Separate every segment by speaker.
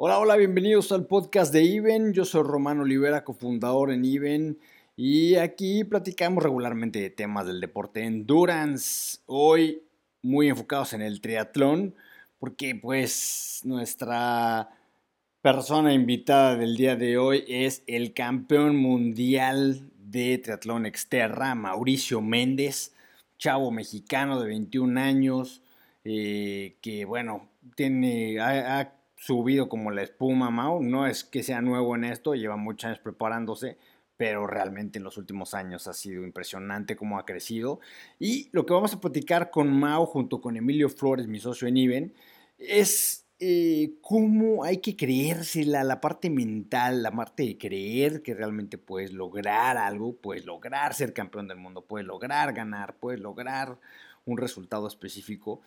Speaker 1: Hola, hola, bienvenidos al podcast de Iben. Yo soy Romano Olivera, cofundador en Iben. Y aquí platicamos regularmente de temas del deporte endurance. Hoy muy enfocados en el triatlón, porque pues nuestra persona invitada del día de hoy es el campeón mundial de triatlón exterra, Mauricio Méndez, chavo mexicano de 21 años, eh, que bueno, tiene, ha, subido como la espuma, Mau. No es que sea nuevo en esto, lleva muchos años preparándose, pero realmente en los últimos años ha sido impresionante cómo ha crecido. Y lo que vamos a platicar con Mau junto con Emilio Flores, mi socio en IBEN, es eh, cómo hay que creérsela, la parte mental, la parte de creer que realmente puedes lograr algo, puedes lograr ser campeón del mundo, puedes lograr ganar, puedes lograr un resultado específico.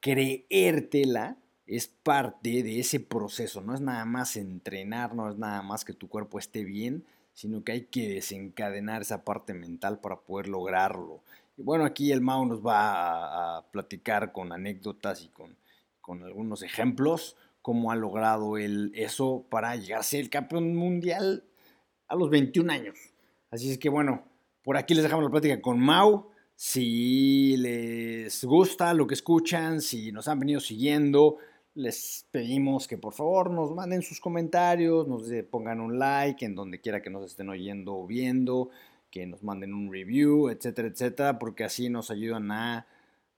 Speaker 1: Creértela es parte de ese proceso, no es nada más entrenar, no es nada más que tu cuerpo esté bien, sino que hay que desencadenar esa parte mental para poder lograrlo. Y bueno, aquí el Mao nos va a platicar con anécdotas y con con algunos ejemplos, cómo ha logrado él eso para llegar a ser el campeón mundial a los 21 años. Así es que bueno, por aquí les dejamos la plática con Mau. Si les gusta lo que escuchan, si nos han venido siguiendo, les pedimos que por favor nos manden sus comentarios, nos pongan un like en donde quiera que nos estén oyendo o viendo, que nos manden un review, etcétera, etcétera, porque así nos ayudan a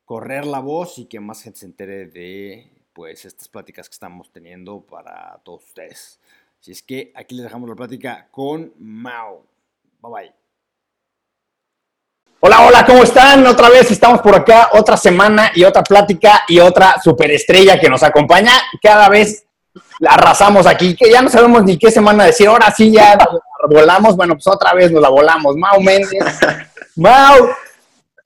Speaker 1: correr la voz y que más gente se entere de pues estas pláticas que estamos teniendo para todos ustedes. Así es que aquí les dejamos la plática con Mao. Bye bye.
Speaker 2: Hola, hola, ¿cómo están? Otra vez estamos por acá, otra semana y otra plática y otra superestrella que nos acompaña. Cada vez la arrasamos aquí, que ya no sabemos ni qué semana decir. Ahora sí ya volamos. Bueno, pues otra vez nos la volamos. Mao Méndez. Mao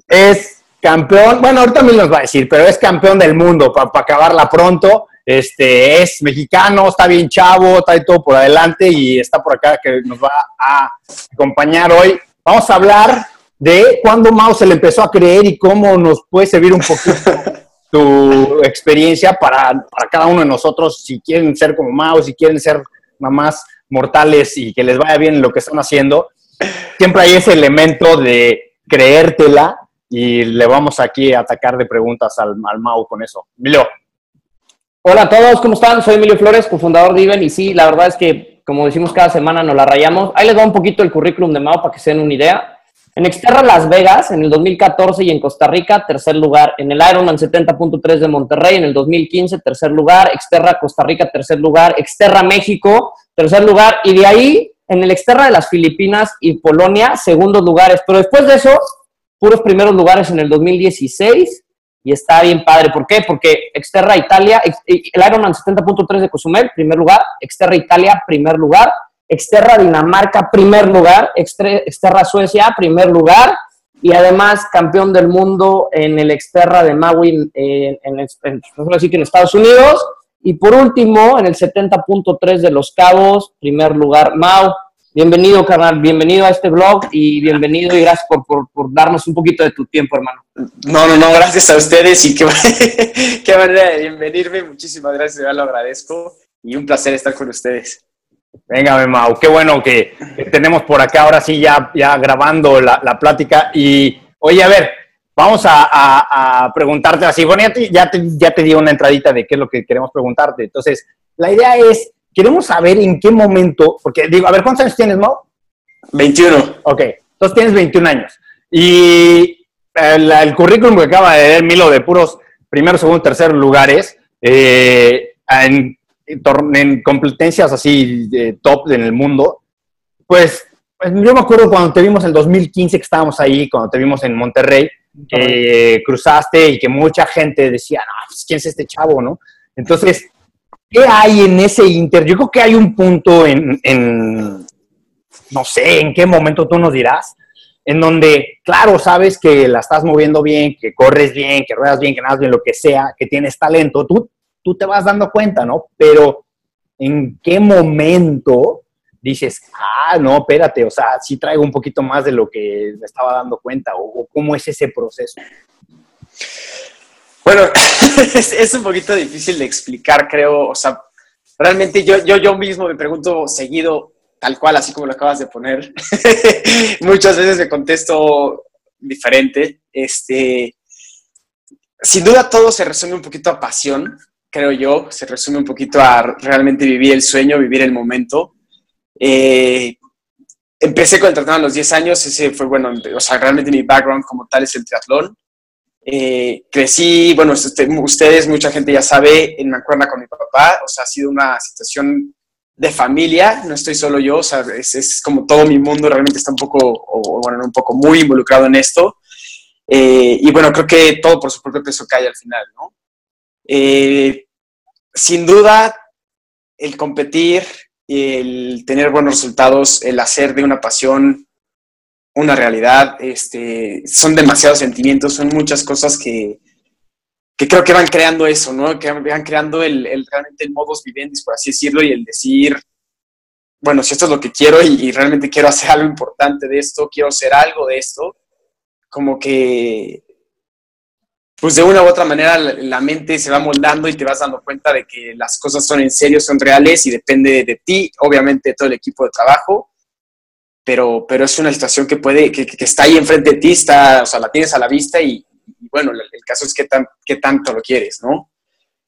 Speaker 2: es campeón, bueno, ahorita me nos va a decir, pero es campeón del mundo para acabarla pronto. Este es mexicano, está bien chavo, trae todo por adelante y está por acá que nos va a acompañar hoy. Vamos a hablar de cuándo Mao se le empezó a creer y cómo nos puede servir un poquito tu experiencia para, para cada uno de nosotros, si quieren ser como Mao, si quieren ser mamás mortales y que les vaya bien en lo que están haciendo. Siempre hay ese elemento de creértela y le vamos aquí a atacar de preguntas al, al Mau con eso. Emilio.
Speaker 3: Hola a todos, ¿cómo están? Soy Emilio Flores, cofundador de Iben, y sí, la verdad es que, como decimos cada semana, nos la rayamos. Ahí les va un poquito el currículum de Mau para que se den una idea. En Exterra Las Vegas, en el 2014, y en Costa Rica, tercer lugar. En el Ironman 70.3 de Monterrey, en el 2015, tercer lugar. Exterra Costa Rica, tercer lugar. Exterra México, tercer lugar. Y de ahí, en el Exterra de las Filipinas y Polonia, segundos lugares. Pero después de eso, puros primeros lugares en el 2016 y está bien padre. ¿Por qué? Porque Exterra Italia, el Ironman 70.3 de Cozumel, primer lugar, Exterra Italia, primer lugar, Exterra Dinamarca, primer lugar, Exterra Suecia, primer lugar, y además campeón del mundo en el Exterra de Maui, en, en, en, en Estados Unidos, y por último, en el 70.3 de Los Cabos, primer lugar, Mau. Bienvenido, carnal, bienvenido a este blog y bienvenido y gracias por, por, darnos un poquito de tu tiempo, hermano.
Speaker 4: No, no, no, gracias a ustedes y qué, qué manera de bienvenirme. Muchísimas gracias, ya lo agradezco y un placer estar con ustedes.
Speaker 2: Venga, Mau, qué bueno que, tenemos por acá ahora sí ya, ya grabando la, la plática. Y oye, a ver, vamos a, a, preguntarte así. Bueno, ya te, ya, te, ya te di una entradita de qué es lo que queremos preguntarte. Entonces, la idea es queremos saber en qué momento, porque digo, a ver, ¿cuántos años tienes, Mau?
Speaker 4: 21.
Speaker 2: Ok, entonces tienes 21 años. Y el, currículum que acaba de ver Milo de puros primero, segundo, tercer lugares, eh, en, en, competencias así de top en el mundo, pues, pues, yo me acuerdo cuando te vimos en 2015 que estábamos ahí, cuando te vimos en Monterrey, que cruzaste y que mucha gente decía, no, pues, ¿quién es este chavo, no? Entonces, ¿Qué hay en ese inter? Yo creo que hay un punto en, no sé, en qué momento tú nos dirás, en donde, claro, sabes que la estás moviendo bien, que corres bien, que ruedas bien, que nadas bien, lo que sea, que tienes talento, tú, tú te vas dando cuenta, ¿no? Pero, ¿en qué momento dices, ah, no, espérate, o sea, sí traigo un poquito más de lo que me estaba dando cuenta, o, cómo es ese proceso?
Speaker 4: Bueno, es, un poquito difícil de explicar, creo. O sea, realmente yo, yo, yo mismo me pregunto seguido, tal cual, así como lo acabas de poner. Muchas veces me contesto diferente. Este, sin duda todo se resume un poquito a pasión, creo yo, se resume un poquito a realmente vivir el sueño, vivir el momento. Eh, empecé con el triatlón a los 10 años, ese fue, bueno, o sea, realmente mi background como tal es el triatlón. Eh, crecí, bueno, este, ustedes, mucha gente ya sabe, en Mancuerna con mi papá, o sea, ha sido una situación de familia, no estoy solo yo, o sea, es, es como todo mi mundo realmente está un poco, o, bueno, un poco muy involucrado en esto. Eh, y bueno, creo que todo por su propio peso cae al final, ¿no? Eh, sin duda, el competir, el tener buenos resultados, el hacer de una pasión una realidad, este, son demasiados sentimientos, son muchas cosas que, que creo que van creando eso, ¿no? Que van creando el, el, realmente el modus vivendi, por así decirlo, y el decir, bueno, si esto es lo que quiero y, y, realmente quiero hacer algo importante de esto, quiero hacer algo de esto, como que, pues de una u otra manera la, mente se va moldando y te vas dando cuenta de que las cosas son en serio, son reales y depende de ti, obviamente de todo el equipo de trabajo, pero, pero es una situación que puede, que, que está ahí enfrente de ti, está, o sea, la tienes a la vista y, y bueno, el, caso es qué, tan, qué tanto lo quieres, ¿no?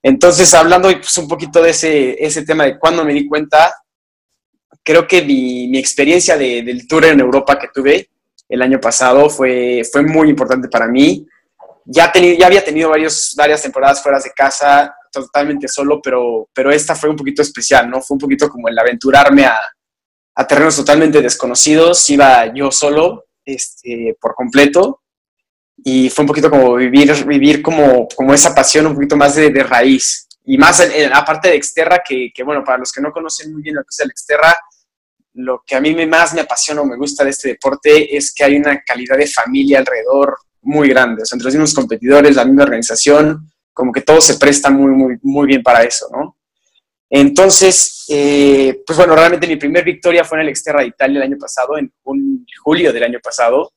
Speaker 4: Entonces, hablando pues, un poquito de ese, ese tema de cuando me di cuenta, creo que mi, mi experiencia de, del tour en Europa que tuve el año pasado fue, fue muy importante para mí. Ya, ya había tenido varios, varias temporadas fuera de casa, totalmente solo, pero, pero esta fue un poquito especial, ¿no? Fue un poquito como el aventurarme a, a terrenos totalmente desconocidos. Iba yo solo este, por completo y fue un poquito como vivir, vivir como, como esa pasión un poquito más de, de raíz. Y más aparte de Exterra, que, que, bueno, para los que no conocen muy bien lo que es el Exterra, lo que a mí más me apasiona o me gusta de este deporte es que hay una calidad de familia alrededor muy grande. O sea, entre los mismos competidores, la misma organización, como que todo se presta muy, muy, muy bien para eso, ¿no? Entonces, eh, pues bueno, realmente mi primer victoria fue en el Exterra de Italia el año pasado, en un, julio del año pasado.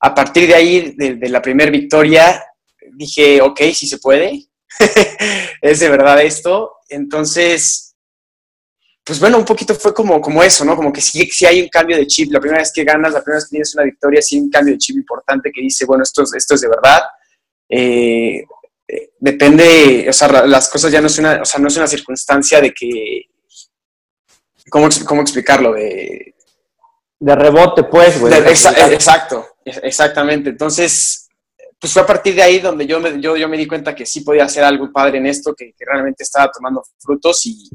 Speaker 4: A partir de ahí, de, la primera victoria, dije, ok, sí se puede, es de verdad esto. Entonces, pues bueno, un poquito fue como, como eso, ¿no? Como que sí, sí hay un cambio de chip. La primera vez que ganas, la primera vez que tienes una victoria, sí hay un cambio de chip importante que dice, bueno, esto, esto es de verdad. Eh, depende, o sea, las cosas ya no es una, o sea, no es una circunstancia de que, ¿cómo, cómo explicarlo? De,
Speaker 3: de rebote, pues, güey.
Speaker 4: Exa exacto, exactamente. Entonces, pues fue a partir de ahí donde yo me, yo, yo me di cuenta que sí podía hacer algo padre en esto, que, que realmente estaba tomando frutos y,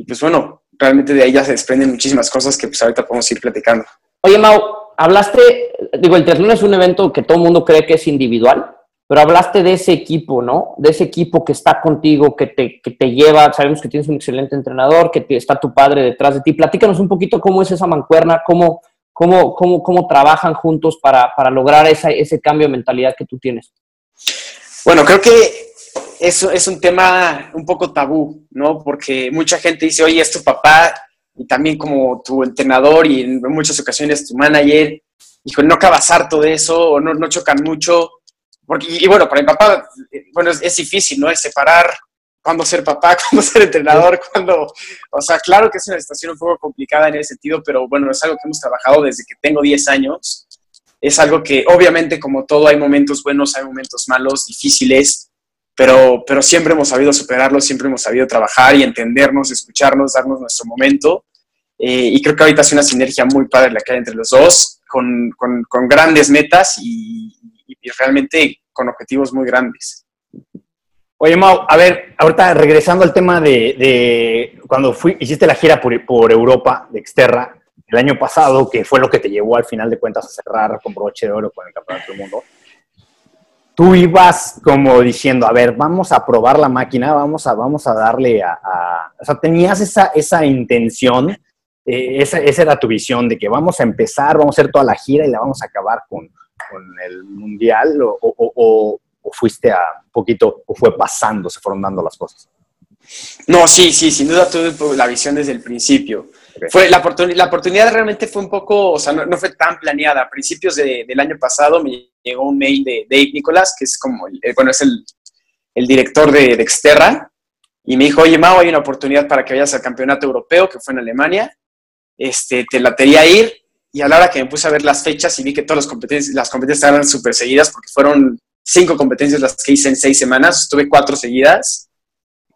Speaker 4: y, pues bueno, realmente de ahí ya se desprenden muchísimas cosas que pues ahorita podemos ir platicando.
Speaker 3: Oye, Mau, hablaste, digo, el triatlón es un evento que todo el mundo cree que es individual, pero hablaste de ese equipo, ¿no? De ese equipo que está contigo, que te, que te lleva, sabemos que tienes un excelente entrenador, que te, está tu padre detrás de ti. Platícanos un poquito cómo es esa mancuerna, cómo, cómo, cómo, cómo trabajan juntos para, para lograr esa, ese cambio de mentalidad que tú tienes.
Speaker 4: Bueno, creo que eso es un tema un poco tabú, ¿no? Porque mucha gente dice, oye, es tu papá y también como tu entrenador y en muchas ocasiones tu manager. Hijo, no acabas harto de eso o no, no chocan mucho porque, y, bueno, para mi papá, bueno, es, es difícil, ¿no? Es separar cuándo ser papá, cuándo ser entrenador, cuándo... O sea, claro que es una situación un poco complicada en ese sentido, pero bueno, es algo que hemos trabajado desde que tengo 10 años. Es algo que, obviamente, como todo, hay momentos buenos, hay momentos malos, difíciles, pero, pero siempre hemos sabido superarlos, siempre hemos sabido trabajar y entendernos, escucharnos, darnos nuestro momento. Eh, y creo que ahorita es una sinergia muy padre la que hay entre los dos, con, con, grandes metas y, y realmente con objetivos muy grandes.
Speaker 2: Oye, Mau, a ver, ahorita regresando al tema de, de cuando fui, hiciste la gira por, por, Europa de Exterra el año pasado, que fue lo que te llevó al final de cuentas a cerrar con broche de oro con el Campeonato del Mundo. Tú ibas como diciendo, a ver, vamos a probar la máquina, vamos a, vamos a darle a, a... O sea, tenías esa, esa intención, eh, esa, esa era tu visión de que vamos a empezar, vamos a hacer toda la gira y la vamos a acabar con, con el mundial o, o, o, o, fuiste a un poquito o fue pasando, se fueron dando las cosas?
Speaker 4: No, sí, sí, sin duda tuve la visión desde el principio. Okay. Fue la, oportun la, oportunidad realmente fue un poco, o sea, no, no fue tan planeada. A principios de, del año pasado me llegó un mail de Dave Nicolás, que es como, el, bueno, es el, el director de, de Exterra, y me dijo, oye, Mau, hay una oportunidad para que vayas al campeonato europeo, que fue en Alemania, este, te latería ir, y a la hora que me puse a ver las fechas y vi que todas las competencias, las competencias estaban súper seguidas, porque fueron cinco competencias las que hice en seis semanas, estuve cuatro seguidas,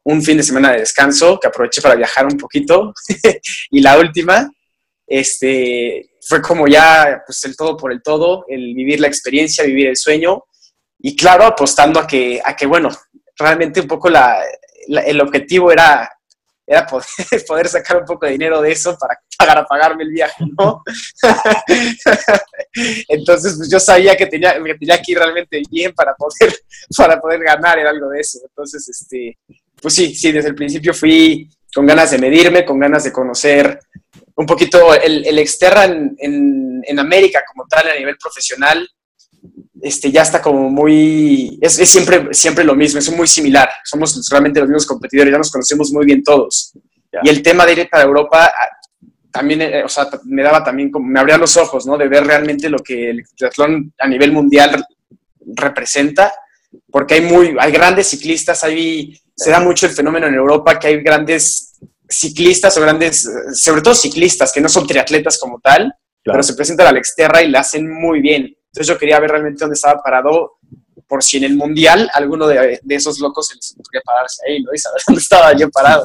Speaker 4: un fin de semana de descanso, que aproveché para viajar un poquito, y la última, este, fue como ya, pues el todo por el todo, el vivir la experiencia, vivir el sueño, y claro, apostando a que, a que bueno, realmente un poco la, el objetivo era, era poder, poder, sacar un poco de dinero de eso para, para pagarme el viaje, ¿no? Entonces, pues yo sabía que tenía, que tenía que ir realmente bien para poder, para poder ganar en algo de eso. Entonces, este, pues sí, sí, desde el principio fui con ganas de medirme, con ganas de conocer un poquito el, el Exterra en, en, en América como tal, a nivel profesional, este, ya está como muy, es, es, siempre, siempre lo mismo, es muy similar, somos realmente los mismos competidores, ya nos conocemos muy bien todos. Yeah. Y el tema de ir para Europa ah, también, eh, o sea, me daba también, como, me abría los ojos, ¿no? De ver realmente lo que el triatlón a nivel mundial representa, porque hay muy, hay grandes ciclistas, hay, se da mucho el fenómeno en Europa que hay grandes ciclistas o grandes, sobre todo ciclistas, que no son triatletas como tal, claro. pero se presentan al Exterra y la hacen muy bien. Entonces yo quería ver realmente dónde estaba parado, por si en el Mundial alguno de, de esos locos se les podría pararse ahí, ¿no? Y saber dónde estaba yo parado.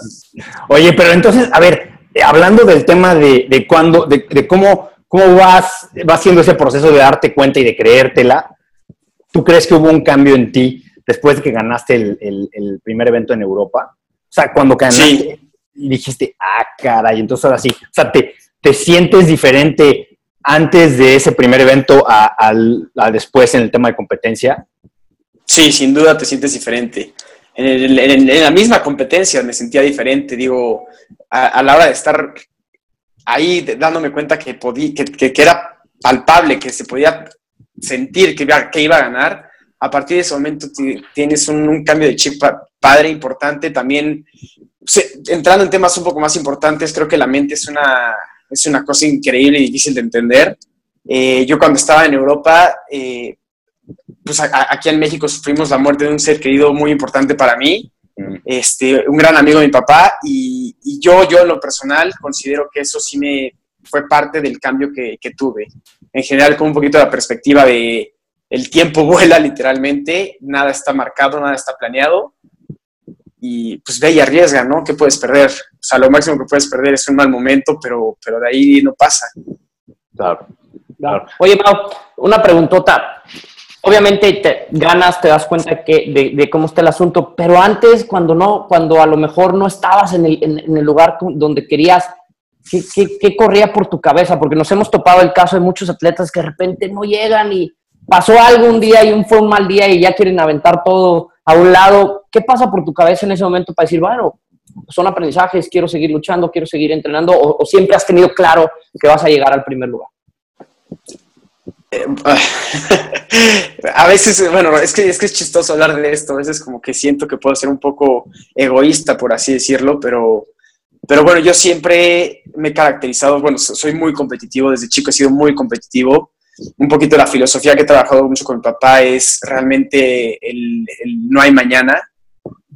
Speaker 2: Oye, pero entonces, a ver, hablando del tema de, de cuándo, de, de, cómo, cómo vas, vas haciendo ese proceso de darte cuenta y de creértela, ¿tú crees que hubo un cambio en ti después de que ganaste el, el, el primer evento en Europa? O sea, cuando ganaste sí. Y dijiste, ah, caray, entonces ahora sí, o sea, te, te sientes diferente antes de ese primer evento a, a, después en el tema de competencia?
Speaker 4: Sí, sin duda te sientes diferente. En, la misma competencia me sentía diferente, digo, a, la hora de estar ahí dándome cuenta que, podí, que, que era palpable, que se podía sentir que iba, que iba a ganar, a partir de ese momento tienes un, un cambio de chip padre importante. También, entrando en temas un poco más importantes, creo que la mente es una, es una cosa increíble y difícil de entender. Eh, yo cuando estaba en Europa, eh, pues a, a, aquí en México sufrimos la muerte de un ser querido muy importante para mí, este, un gran amigo de mi papá, y, y, yo, yo en lo personal considero que eso sí me fue parte del cambio que, que tuve. En general, con un poquito de la perspectiva de el tiempo vuela literalmente, nada está marcado, nada está planeado, y pues ve y arriesga, ¿no? ¿Qué puedes perder? O sea, lo máximo que puedes perder es un mal momento, pero, pero de ahí no pasa.
Speaker 3: Claro, claro. Oye, Mau, una preguntota. Obviamente te ganas, te das cuenta que, de, de, cómo está el asunto, pero antes, cuando no, cuando a lo mejor no estabas en el, en, en el lugar donde querías, ¿qué, ¿qué, qué, corría por tu cabeza? Porque nos hemos topado el caso de muchos atletas que de repente no llegan y pasó algo un día y un fue un mal día y ya quieren aventar todo a un lado. ¿Qué pasa por tu cabeza en ese momento para decir, bueno, son aprendizajes, quiero seguir luchando, quiero seguir entrenando, o, siempre has tenido claro que vas a llegar al primer lugar?
Speaker 4: a veces, bueno, es que, es que es chistoso hablar de esto, a veces como que siento que puedo ser un poco egoísta, por así decirlo, pero, pero bueno, yo siempre me he caracterizado, bueno, soy muy competitivo, desde chico he sido muy competitivo, un poquito la filosofía que he trabajado mucho con mi papá es realmente el, no hay mañana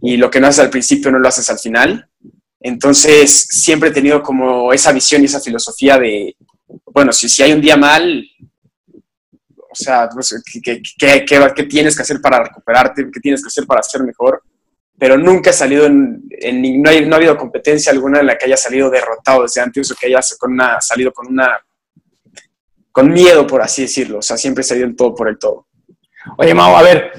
Speaker 4: y lo que no haces al principio no lo haces al final. Entonces, siempre he tenido como esa visión y esa filosofía de, bueno, si, si hay un día mal, o sea, pues, ¿qué, qué, qué, ¿qué, tienes que hacer para recuperarte? ¿Qué tienes que hacer para ser mejor? Pero nunca he salido en, no, hay, no, ha habido competencia alguna en la que haya salido derrotado desde antes o que haya salido con una con miedo, por así decirlo. O sea, siempre he salido en todo por el todo.
Speaker 2: Oye, Mau, a ver,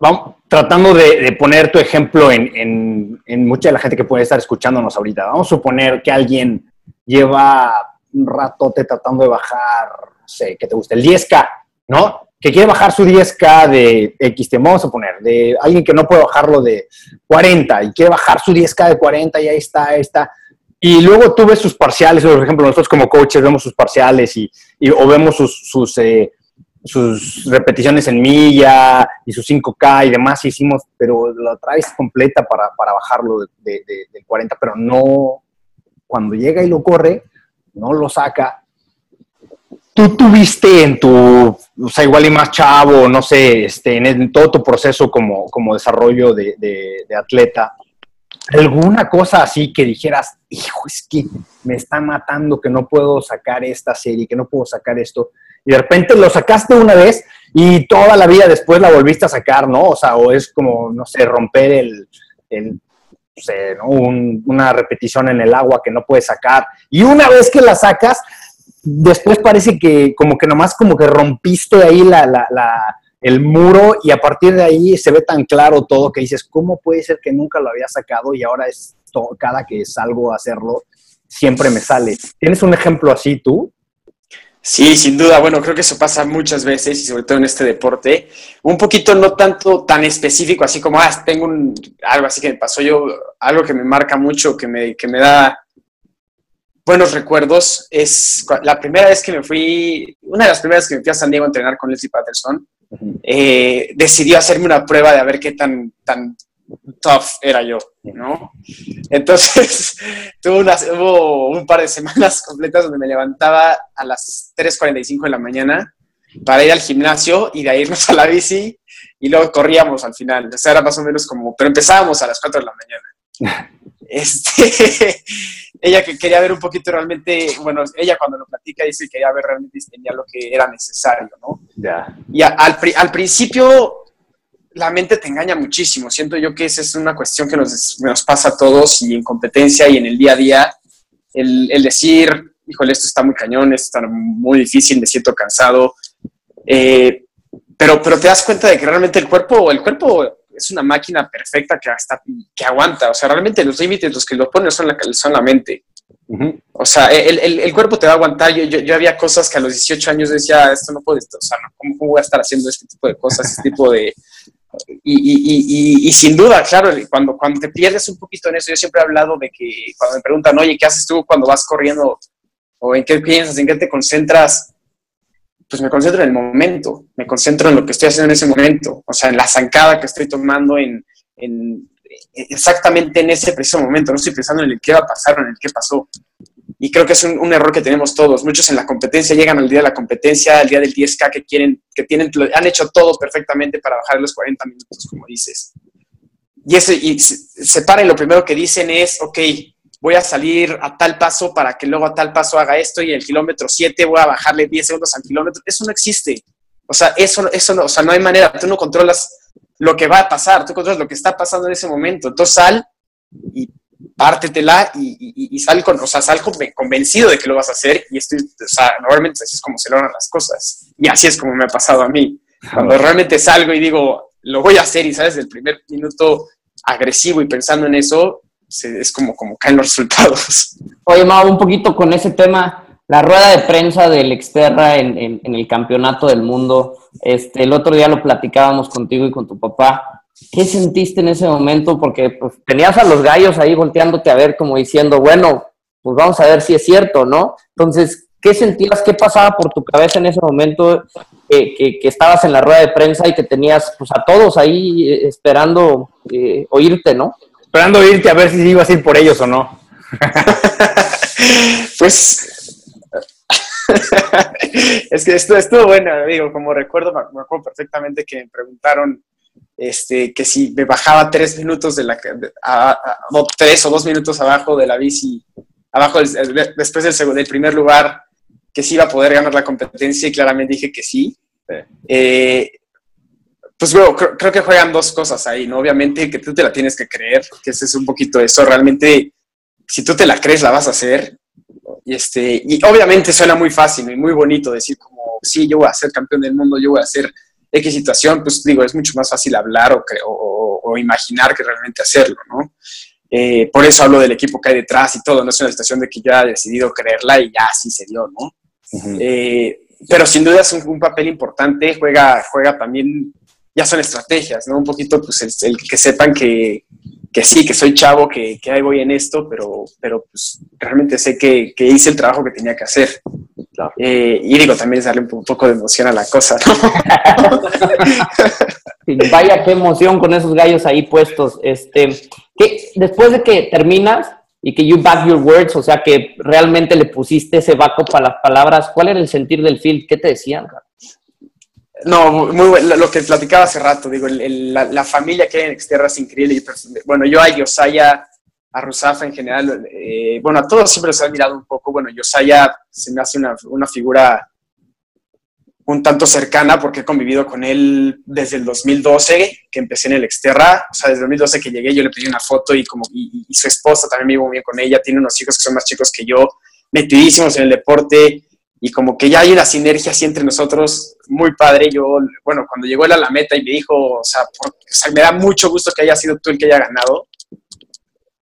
Speaker 2: vamos, tratando de, de poner tu ejemplo en, en, en, mucha de la gente que puede estar escuchándonos ahorita. Vamos a suponer que alguien lleva un ratote tratando de bajar, no sé, que te gusta, el 10K, ¿no? Que quiere bajar su 10K de X, te vamos a poner, de alguien que no puede bajarlo de 40 y quiere bajar su 10K de 40 y ahí está, ahí está. Y luego tú ves sus parciales, por ejemplo, nosotros como coaches vemos sus parciales y, o vemos sus, sus, eh, sus, repeticiones en milla y sus 5K y demás, hicimos, pero la traes completa para, para bajarlo de, de, de, de, 40, pero no, cuando llega y lo corre, no lo saca. Tú tuviste en tu, o sea, igual y más chavo, no sé, este, en, todo tu proceso como, como desarrollo de, de atleta, alguna cosa así que dijeras, hijo, es que me está matando, que no puedo sacar esta serie, que no puedo sacar esto. Y de repente lo sacaste una vez y toda la vida después la volviste a sacar, ¿no? O sea, o es como, no sé, romper el, el no sé, ¿no? Un- una repetición en el agua que no puedes sacar. Y una vez que la sacas, después parece que como que nomás como que rompiste ahí la, la- la- el muro y a partir de ahí se ve tan claro todo que dices, ¿cómo puede ser que nunca lo había sacado y ahora es cada que salgo a hacerlo, siempre me sale? ¿Tienes un ejemplo así tú?
Speaker 4: Sí, sin duda. Bueno, creo que eso pasa muchas veces y sobre todo en este deporte. Un poquito no tanto tan específico, así como, ah, tengo un, algo así que me pasó yo, algo que me marca mucho, que me, que me da buenos recuerdos. Es la primera vez que me fui, una de las primeras que me fui a San Diego a entrenar con Leslie Patterson, eh, decidió hacerme una prueba de a ver qué tan, tan tough era yo, ¿no? Entonces, tuve unas, hubo un par de semanas completas donde me levantaba a las 3.45 de la mañana para ir al gimnasio y de ahí irnos a la bici y luego corríamos al final. O sea, era más o menos como, pero empezábamos a las 4 de la mañana. Este, ella que quería ver un poquito realmente, bueno, ella cuando lo platica dice que quería ver realmente si tenía lo que era necesario, ¿no?
Speaker 2: Ya.
Speaker 4: Y a- al, al principio la mente te engaña muchísimo. Siento yo que esa es una cuestión que nos, nos pasa a todos y en competencia y en el día a día. El, el decir, híjole, esto está muy cañón, esto está muy difícil, me siento cansado. Eh, pero, pero te das cuenta de que realmente el cuerpo, el cuerpo es una máquina perfecta que, hasta, que aguanta. O sea, realmente los límites, los que lo ponen son la, son la mente. O sea, el, el, el cuerpo te va a aguantar. Yo, yo, yo había cosas que a los 18 años decía, esto no puede, o sea, no, ¿cómo, ¿cómo voy a estar haciendo este tipo de cosas, este tipo de... Y, y, y, y, y sin duda, claro, cuando, cuando te pierdes un poquito en eso, yo siempre he hablado de que cuando me preguntan, oye, ¿qué haces tú cuando vas corriendo? ¿O en qué piensas? ¿En qué te concentras? Pues me concentro en el momento, me concentro en lo que estoy haciendo en ese momento, o sea, en la zancada que estoy tomando, en, en exactamente en ese preciso momento, no estoy pensando en el qué va a pasar o en el qué pasó. Y creo que es un, un, error que tenemos todos. Muchos en la competencia llegan al día de la competencia, al día del 10K, que quieren, que tienen, han hecho todo perfectamente para bajar los 40 minutos, como dices. Y, ese, y se, se y lo primero que dicen es, ok, voy a salir a tal paso para que luego a tal paso haga esto y el kilómetro 7 voy a bajarle 10 segundos al kilómetro. Eso no existe. O sea, eso, eso no, o sea, no hay manera. Tú no controlas lo que va a pasar, tú controlas lo que está pasando en ese momento. Entonces sal y pártetela y, y, y, sal, con, o sea, sal convencido de que lo vas a hacer y estoy, o sea, normalmente así es como se logran las cosas y así es como me ha pasado a mí. Cuando realmente salgo y digo, lo voy a hacer y sabes, del primer minuto agresivo y pensando en eso, es como, como caen los resultados.
Speaker 3: Oye, Mau, un poquito con ese tema, la rueda de prensa del Exterra en, en, en el campeonato del mundo, este, el otro día lo platicábamos contigo y con tu papá, ¿Qué sentiste en ese momento? Porque pues, tenías a los gallos ahí volteándote a ver como diciendo, bueno, pues vamos a ver si es cierto, ¿no? Entonces, ¿qué sentías? ¿Qué pasaba por tu cabeza en ese momento eh, que, que, estabas en la rueda de prensa y que tenías pues, a todos ahí eh, esperando eh, oírte, ¿no?
Speaker 2: Esperando oírte a ver si ibas a ir por ellos o no.
Speaker 4: pues es que esto estuvo bueno, digo, como recuerdo, me acuerdo perfectamente que me preguntaron este, que si me bajaba tres minutos de la, a, a, no, tres o dos minutos abajo de la bici, abajo del, después del, del, primer lugar, que sí iba a poder ganar la competencia y claramente dije que sí. sí. Eh, pues bueno, creo, creo, que juegan dos cosas ahí, ¿no? Obviamente que tú te la tienes que creer, que ese es un poquito eso, realmente, si tú te la crees, la vas a hacer. Y, este, y obviamente suena muy fácil y muy bonito decir como, sí, yo voy a ser campeón del mundo, yo voy a ser X situación, pues digo, es mucho más fácil hablar o, o, o imaginar que realmente hacerlo, ¿no? Eh, por eso hablo del equipo que hay detrás y todo, no es una situación de que yo haya decidido creerla y ya así se dio, ¿no? Uh -huh. eh, pero sin duda es un, un, papel importante, juega, juega también, ya son estrategias, ¿no? Un poquito, pues, el, el que sepan que, que, sí, que soy chavo, que, que, ahí voy en esto, pero, pero pues realmente sé que, que hice el trabajo que tenía que hacer. Claro. Eh, y digo, también es darle un poco de emoción a la cosa, ¿no?
Speaker 3: Vaya qué emoción con esos gallos ahí puestos. Este, que después de que terminas y que you back your words, o sea que realmente le pusiste ese backup a las palabras, ¿cuál era el sentir del field? ¿Qué te decían?
Speaker 4: No, muy bueno, lo que platicaba hace rato, digo, el, la, familia que hay en Exterra es increíble. Bueno, yo a Yosaya a Rusafa en general, eh, bueno, a todos siempre los he admirado un poco. Bueno, Yosaya se me hace una, una figura un tanto cercana porque he convivido con él desde el 2012, que empecé en el Exterra, o sea, desde el 2012 que llegué yo le pedí una foto y como y, su esposa también me iba bien con ella, tiene unos hijos que son más chicos que yo, metidísimos en el deporte y como que ya hay una sinergia así entre nosotros muy padre. Yo, bueno, cuando llegó él a la meta y me dijo, o sea, me da mucho gusto que haya sido tú el que haya ganado.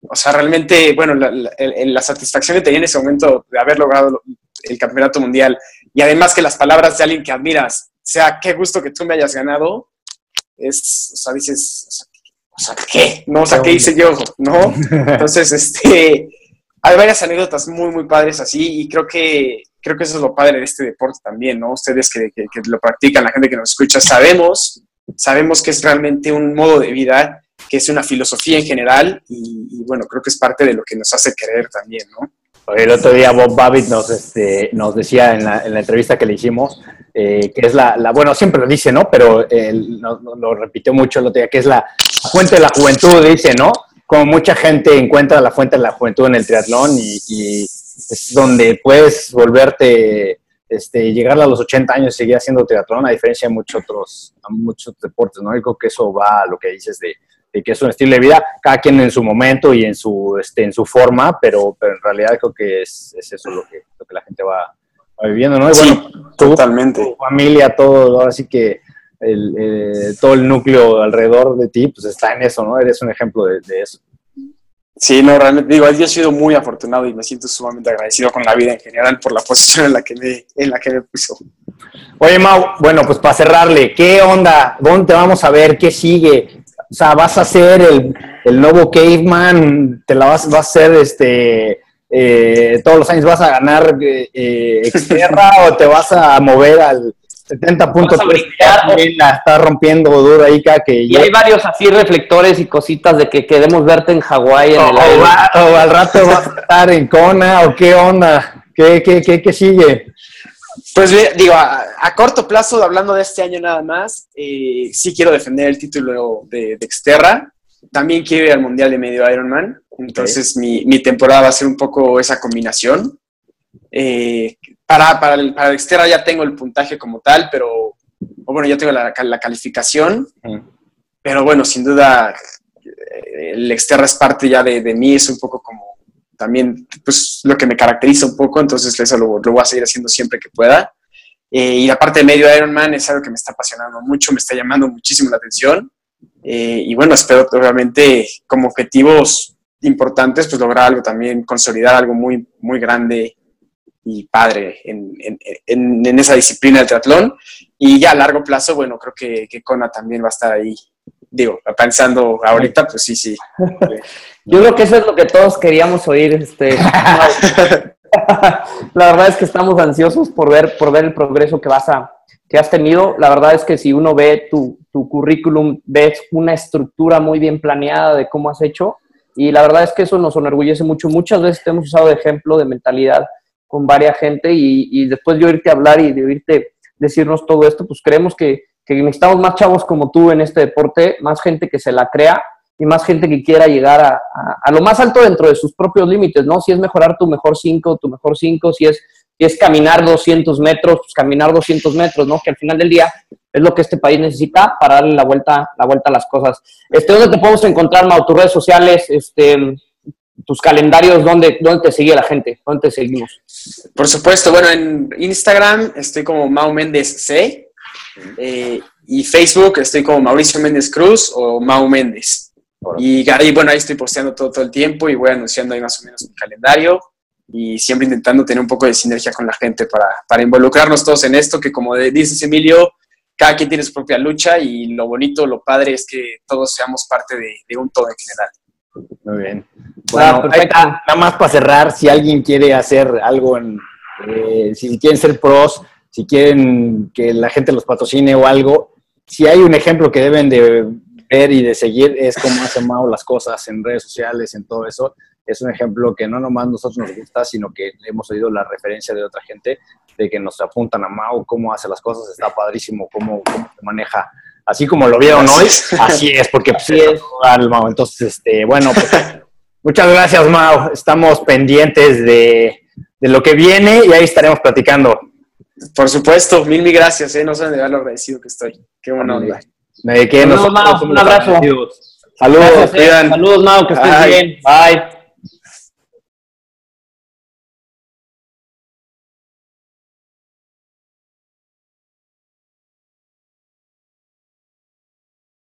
Speaker 4: O sea, realmente, bueno, la, la satisfacción que tenía en ese momento de haber logrado el campeonato mundial y además que las palabras de alguien que admiras sea qué gusto que tú me hayas ganado, es, o sea, dices, o sea, ¿qué? No, o sea, ¿qué hice yo? ¿No? Entonces, este, hay varias anécdotas muy, muy padres así y creo que, creo que eso es lo padre de este deporte también, ¿no? Ustedes que, que, lo practican, la gente que nos escucha, sabemos, sabemos que es realmente un modo de vida, que es una filosofía en general y, bueno, creo que es parte de lo que nos hace querer también, ¿no?
Speaker 2: El otro día Bob Babbitt nos, este, nos decía en la, en la entrevista que le hicimos eh, que es la, la, bueno, siempre lo dice, ¿no? Pero él lo repitió mucho el otro día, que es la fuente de la juventud, dice, ¿no? Como mucha gente encuentra la fuente de la juventud en el triatlón y es donde puedes volverte, este, llegar a los 80 años y seguir haciendo triatlón, a diferencia de muchos otros, muchos deportes, ¿no? Y creo que eso va a lo que dices de que es un estilo de vida, cada quien en su momento y en su, este, en su forma, pero, pero en realidad creo que es, es eso lo que, lo que la gente va, viviendo, ¿no? Y bueno,
Speaker 4: totalmente.
Speaker 2: Tu familia, todo, ahora sí que el, eh, todo el núcleo alrededor de ti, pues está en eso, ¿no? Eres un ejemplo de, eso.
Speaker 4: Sí, no, realmente, digo, yo he sido muy afortunado y me siento sumamente agradecido con la vida en general por la posición en la que me, en la que me puso.
Speaker 2: Oye, Mau, bueno, pues para cerrarle, ¿qué onda? ¿Dónde te vamos a ver? ¿Qué sigue? O sea, vas a ser el, el nuevo caveman, te la vas, vas a hacer este, eh, todos los años vas a ganar eh, eh exterra o te vas a mover al 70 puntos. La está rompiendo duro ahí, que
Speaker 3: Y hay varios así reflectores y cositas de que queremos verte en Hawái.
Speaker 2: o, o, al rato vas a estar en Kona o qué onda, qué, qué, qué, qué sigue.
Speaker 4: Pues digo, a, corto plazo, hablando de este año nada más, eh, sí quiero defender el título de, de, Exterra. También quiero ir al Mundial de Medio Ironman. Entonces mi, mi, temporada va a ser un poco esa combinación. Eh, para, para, el, para Exterra ya tengo el puntaje como tal, pero bueno, ya tengo la, la calificación. Pero bueno, sin duda, el Exterra es parte ya de, de mí, es un poco como también pues, lo que me caracteriza un poco, entonces eso lo, voy a seguir haciendo siempre que pueda. Eh, y la parte de medio Ironman es algo que me está apasionando mucho, me está llamando muchísimo la atención. Eh, y bueno, espero obviamente como objetivos importantes, pues lograr algo también, consolidar algo muy, muy grande y padre en, en, en, esa disciplina del triatlón. Y ya a largo plazo, bueno, creo que, que Kona también va a estar ahí digo, pensando ahorita, pues sí, sí.
Speaker 3: Yo creo que eso es lo que todos queríamos oír. Este, la verdad es que estamos ansiosos por ver, por ver el progreso que vas a, que has tenido. La verdad es que si uno ve tu, tu currículum, ves una estructura muy bien planeada de cómo has hecho. Y la verdad es que eso nos enorgullece mucho. Muchas veces te hemos usado de ejemplo de mentalidad con varias gente y, y después de oírte hablar y de oírte decirnos todo esto, pues creemos que, que necesitamos más chavos como tú en este deporte, más gente que se la crea y más gente que quiera llegar a, a, lo más alto dentro de sus propios límites, ¿no? Si es mejorar tu mejor 5, tu mejor 5, si es, si es caminar 200 metros, pues caminar 200 metros, ¿no? Que al final del día es lo que este país necesita para darle la vuelta, la vuelta a las cosas. Este, ¿Dónde te podemos encontrar, Mau? Tus redes sociales, este, tus calendarios, ¿dónde, ¿dónde te sigue la gente? ¿Dónde te seguimos?
Speaker 4: Por supuesto, bueno, en Instagram estoy como Mau Méndez C, eh, y Facebook estoy como Mauricio Méndez Cruz o Mau Méndez. Y ahí, bueno, ahí estoy posteando todo, todo el tiempo y voy anunciando ahí más o menos mi calendario y siempre intentando tener un poco de sinergia con la gente para, para involucrarnos todos en esto, que como dices Emilio, cada quien tiene su propia lucha y lo bonito, lo padre es que todos seamos parte de, un todo en general.
Speaker 2: Muy bien. Bueno, nada más para cerrar, si alguien quiere hacer algo, en, eh, si quieren ser pros, si quieren que la gente los patrocine o algo, si hay un ejemplo que deben de ver y de seguir es cómo hace Mao las cosas en redes sociales, en todo eso. Es un ejemplo que no nomás nosotros nos gusta, sino que hemos oído la referencia de otra gente de que nos apuntan a Mao, cómo hace las cosas, está padrísimo, cómo, cómo se maneja. Así como lo vieron hoy, así es, porque pues, sí es Entonces, este, bueno, pues, Muchas gracias, Mau. Estamos pendientes de, de lo que viene y ahí estaremos platicando.
Speaker 4: Por supuesto, mil, mil gracias, ¿eh? No saben de lo agradecido que estoy. Qué buena onda.
Speaker 2: Me
Speaker 3: Saludos,
Speaker 2: nosotros
Speaker 3: Mau, un abrazo.
Speaker 2: Saludos,
Speaker 3: Gracias, eh.
Speaker 2: cuidan.
Speaker 3: Saludos, Mau, que estés
Speaker 4: Bye.
Speaker 3: bien. Bye.